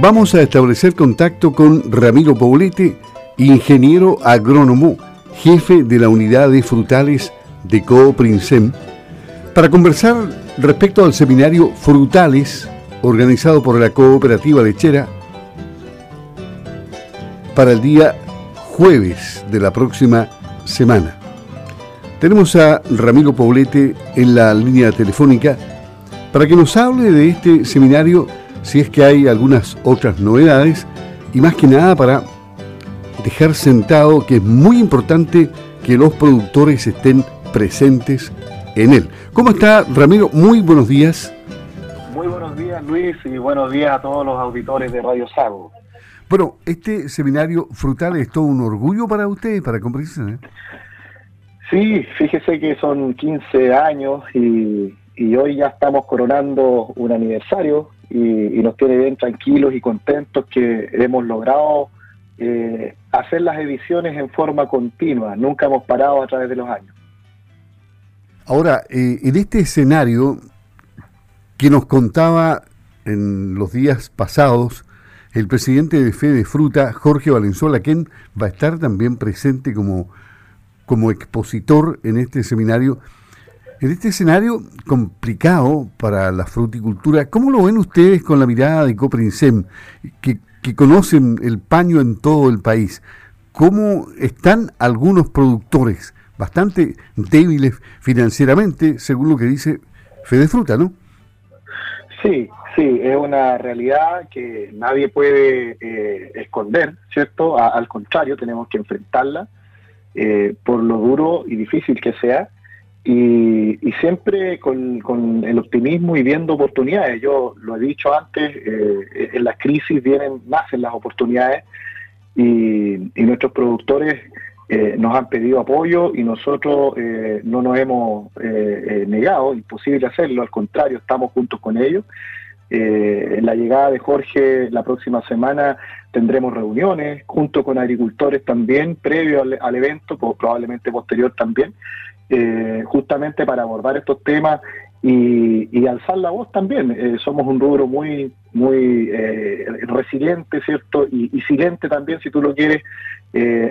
vamos a establecer contacto con Ramiro Paulete, ingeniero agrónomo, jefe de la unidad de frutales de Cooprinsem, para conversar respecto al seminario Frutales organizado por la cooperativa lechera para el día jueves de la próxima semana. Tenemos a Ramiro Poblete en la línea telefónica para que nos hable de este seminario, si es que hay algunas otras novedades, y más que nada para dejar sentado que es muy importante que los productores estén presentes en él. ¿Cómo está Ramiro? Muy buenos días. Muy buenos días Luis y buenos días a todos los auditores de Radio Sago. Bueno, este seminario frutal es todo un orgullo para ustedes, para Comprensión. ¿eh? Sí, fíjese que son 15 años y, hoy ya estamos coronando un aniversario y, nos tiene bien tranquilos y contentos que hemos logrado eh, hacer las ediciones en forma continua. Nunca hemos parado a través de los años. Ahora, eh, en este escenario que nos contaba en los días pasados, el presidente de Fede Fruta, Jorge Valenzuela, quien va a estar también presente como, como expositor en este seminario. En este escenario complicado para la fruticultura, ¿cómo lo ven ustedes con la mirada de Coprinsem, que, conocen el paño en todo el país? ¿Cómo están algunos productores bastante débiles financieramente, según lo que dice Fede Fruta, ¿no? Sí, Sí, es una realidad que nadie puede eh, esconder, ¿cierto? al contrario, tenemos que enfrentarla eh, por lo duro y difícil que sea y, siempre con, el optimismo y viendo oportunidades. Yo lo he dicho antes, eh, en las crisis vienen, nacen las oportunidades y, y nuestros productores nos han pedido apoyo y nosotros no nos hemos negado, imposible hacerlo, al contrario, estamos juntos con ellos eh, la llegada de Jorge la próxima semana tendremos reuniones junto con agricultores también, previo al, evento, probablemente posterior también, eh, justamente para abordar estos temas y, alzar la voz también. Eh, somos un rubro muy, muy resiliente, ¿cierto? Y, y, silente también, si tú lo quieres,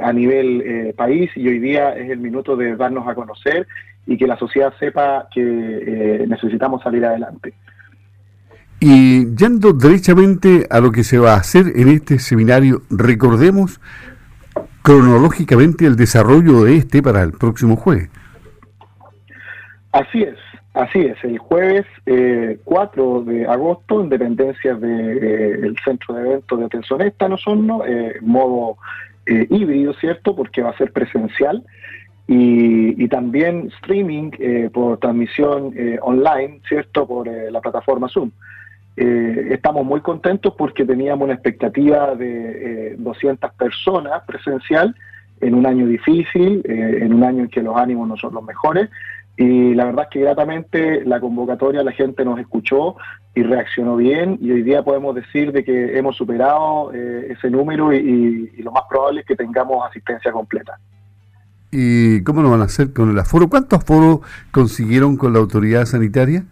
a nivel país y hoy día es el minuto de darnos a conocer y que la sociedad sepa que necesitamos salir adelante. Y yendo derechamente a lo que se va a hacer en este seminario, recordemos cronológicamente el desarrollo de este para el próximo jueves. Así es, así es. El jueves 4 eh, de agosto, en dependencia del eh, centro de eventos de Tensonesta, no son, eh, modo eh, híbrido, ¿cierto? Porque va a ser presencial. Y, y, también streaming por transmisión online, ¿cierto? Por la plataforma Zoom. Eh, estamos muy contentos porque teníamos una expectativa de 200 eh, personas presencial en un año difícil, eh, en un año en que los ánimos no son los mejores. Y la verdad es que gratamente la convocatoria la gente nos escuchó y reaccionó bien y hoy día podemos decir de que hemos superado ese número y, y, lo más probable es que tengamos asistencia completa. ¿Y cómo lo van a hacer con el aforo? ¿Cuántos aforos consiguieron con la autoridad sanitaria?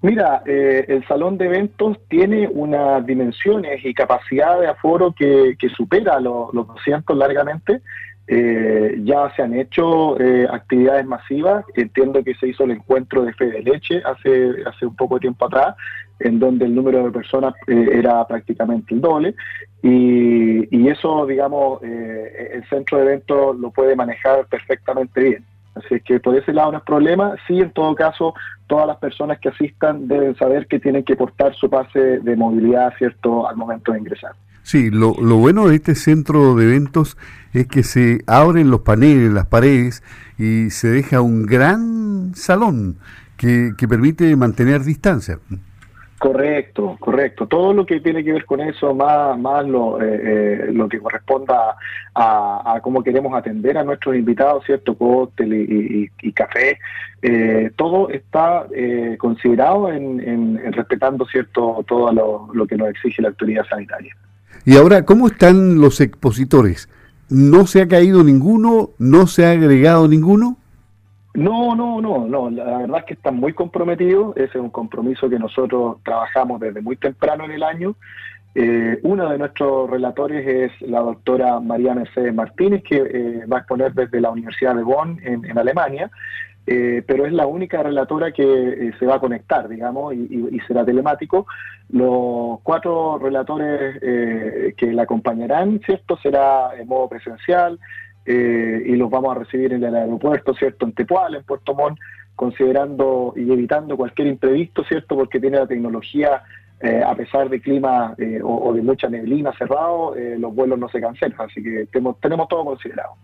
Mira, eh, el salón de eventos tiene unas dimensiones y capacidad de aforo que, supera los, los 200 largamente. Eh, ya se han hecho eh, actividades masivas. Entiendo que se hizo el encuentro de fe de leche hace, hace un poco de tiempo atrás, en donde el número de personas era prácticamente el doble. Y eso, digamos, el centro de eventos lo puede manejar perfectamente bien. Así que por ese lado no es problema. Sí, en todo caso, todas las personas que asistan deben saber que tienen que portar su pase de movilidad, ¿cierto?, al momento de ingresar. Sí, lo, lo bueno de este centro de eventos es que se abren los paneles, las paredes y se deja un gran salón que, que permite mantener distancia. Correcto, correcto. Todo lo que tiene que ver con eso, más, más lo, eh, eh, lo que corresponda a, cómo queremos atender a nuestros invitados, ¿cierto? Cóctel y, café, eh, todo está considerado en, respetando, ¿cierto? Todo lo, lo que nos exige la autoridad sanitaria. Y ahora, ¿cómo están los expositores? ¿No se ha caído ninguno? ¿No se ha agregado ninguno? No, no, no, no. La verdad es que están muy comprometidos. Ese es un compromiso que nosotros trabajamos desde muy temprano en el año. Eh, uno de nuestros relatores es la doctora María Mercedes Martínez, que eh, va a exponer desde la Universidad de Bonn en, Alemania, eh, pero es la única relatora que se va a conectar, digamos, y, será telemático. Los cuatro relatores que la acompañarán, ¿cierto? Será en modo presencial y los vamos a recibir en el aeropuerto, ¿cierto? En Tepual, en Puerto Montt, considerando y evitando cualquier imprevisto, ¿cierto? Porque tiene la tecnología eh, a pesar de clima eh, o, de mucha neblina cerrado, eh, los vuelos no se cancelan, así que tenemos, tenemos todo considerado.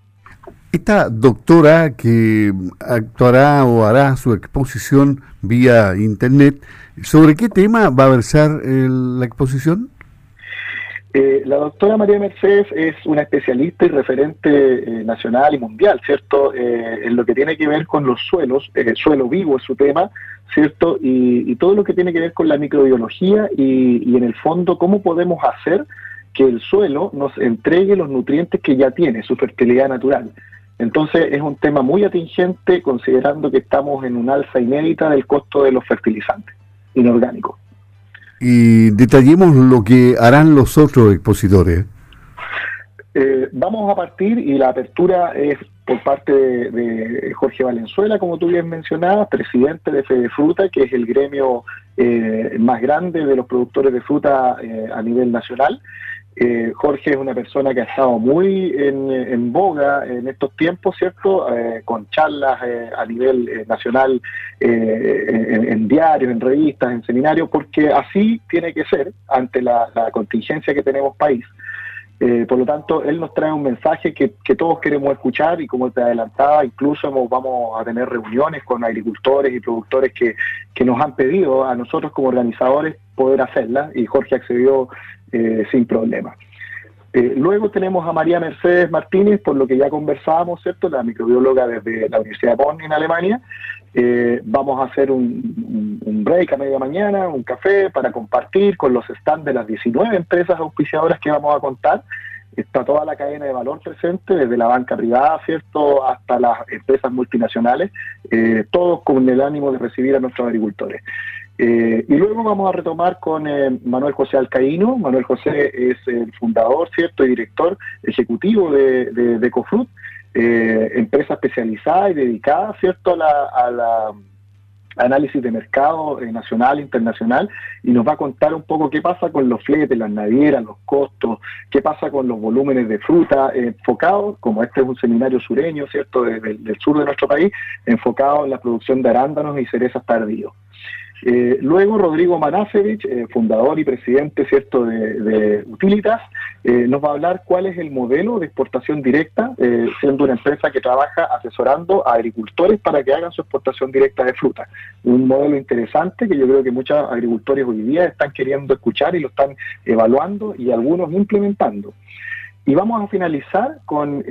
Esta doctora que actuará o hará su exposición vía internet, ¿sobre qué tema va a versar la exposición? La doctora María Mercedes es una especialista y referente nacional y mundial, ¿cierto? en lo que tiene que ver con los suelos, suelo vivo es su tema, ¿cierto? Y, todo lo que tiene que ver con la microbiología y, en el fondo cómo podemos hacer que el suelo nos entregue los nutrientes que ya tiene, su fertilidad natural. Entonces es un tema muy atingente considerando que estamos en un alza inédita del costo de los fertilizantes inorgánicos. Y detallemos lo que harán los otros expositores. Eh, vamos a partir y la apertura es por parte de, Jorge Valenzuela, como tú bien mencionabas, presidente de Fede Fruta, que es el gremio eh, más grande de los productores de fruta eh, a nivel nacional. Jorge es una persona que ha estado muy en, boga en estos tiempos, ¿cierto? con charlas a nivel nacional en, diarios, en revistas, en seminarios, porque así tiene que ser ante la contingencia que tenemos país. Eh, por lo tanto, él nos trae un mensaje que, todos queremos escuchar y como te adelantaba, incluso vamos a tener reuniones con agricultores y productores que, nos han pedido a nosotros como organizadores poder hacerla y Jorge accedió eh, sin problema. Eh, luego tenemos a María Mercedes Martínez, por lo que ya conversábamos, ¿cierto? La microbióloga desde la Universidad de Bonn en Alemania. Eh, vamos a hacer un, break a media mañana, un café para compartir con los stands de las 19 empresas auspiciadoras que vamos a contar. Está toda la cadena de valor presente, desde la banca privada, ¿cierto?, hasta las empresas multinacionales, eh, todos con el ánimo de recibir a nuestros agricultores. Eh, y luego vamos a retomar con eh, Manuel José Alcaíno. Manuel José es el fundador, ¿cierto?, y director ejecutivo de, de, eh, empresa especializada y dedicada, ¿cierto?, a la, análisis de mercado nacional e internacional y nos va a contar un poco qué pasa con los fletes, las navieras, los costos, qué pasa con los volúmenes de fruta enfocados, como este es un seminario sureño, ¿cierto?, del sur de nuestro país, enfocado en la producción de arándanos y cerezas tardíos. Eh, luego Rodrigo Manasevich, eh, fundador y presidente cierto de, Utilitas, eh, nos va a hablar cuál es el modelo de exportación directa, siendo una empresa que trabaja asesorando a agricultores para que hagan su exportación directa de fruta. Un modelo interesante que yo creo que muchos agricultores hoy día están queriendo escuchar y lo están evaluando y algunos implementando. Y vamos a finalizar con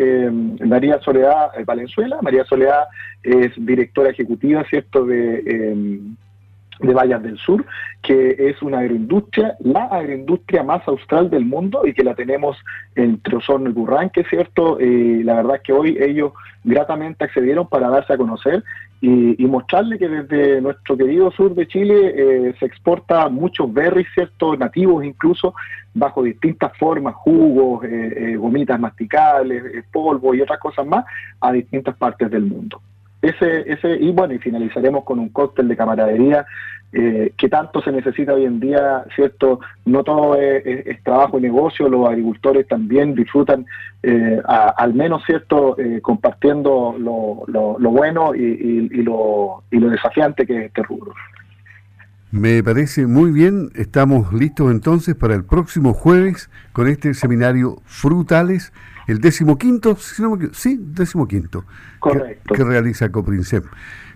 María Soledad Valenzuela. María Soledad es directora ejecutiva, ¿cierto?, de de Vallas del Sur, que es una agroindustria, la agroindustria más austral del mundo y que la tenemos entre Osorno y Burranque, ¿cierto? y la verdad es que hoy ellos gratamente accedieron para darse a conocer y, mostrarle que desde nuestro querido sur de Chile eh, se exporta muchos berries, ¿cierto? Nativos incluso, bajo distintas formas, jugos, eh, eh, gomitas masticables, polvo y otras cosas más, a distintas partes del mundo. Ese, ese, y bueno, y finalizaremos con un cóctel de camaradería eh, que tanto se necesita hoy en día, ¿cierto? No todo es, trabajo y negocio, los agricultores también disfrutan eh, al menos, ¿cierto?, eh, compartiendo lo, lo, bueno y, lo, y lo desafiante que es este rubro. Me parece muy bien, estamos listos entonces para el próximo jueves con este seminario Frutales el decimoquinto, si no sí, decimoquinto, Correcto. Que, realiza Coprincep.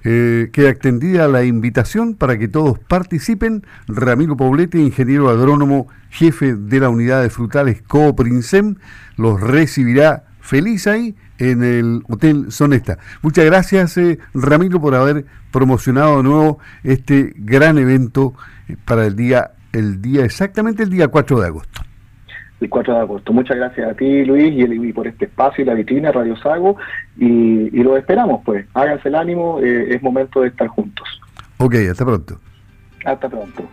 Eh, queda extendida la invitación para que todos participen. Ramiro Poblete, ingeniero agrónomo, jefe de la unidad de frutales Coprincem, los recibirá feliz ahí en el Hotel Sonesta. Muchas gracias, eh, Ramiro, por haber promocionado de nuevo este gran evento eh, para el día, el día exactamente el día 4 de agosto el 4 de agosto. Muchas gracias a ti, Luis, y, por este espacio y la vitrina Radio Sago. Y, y lo esperamos, pues. Háganse el ánimo, eh, es momento de estar juntos. Ok, hasta pronto. Hasta pronto.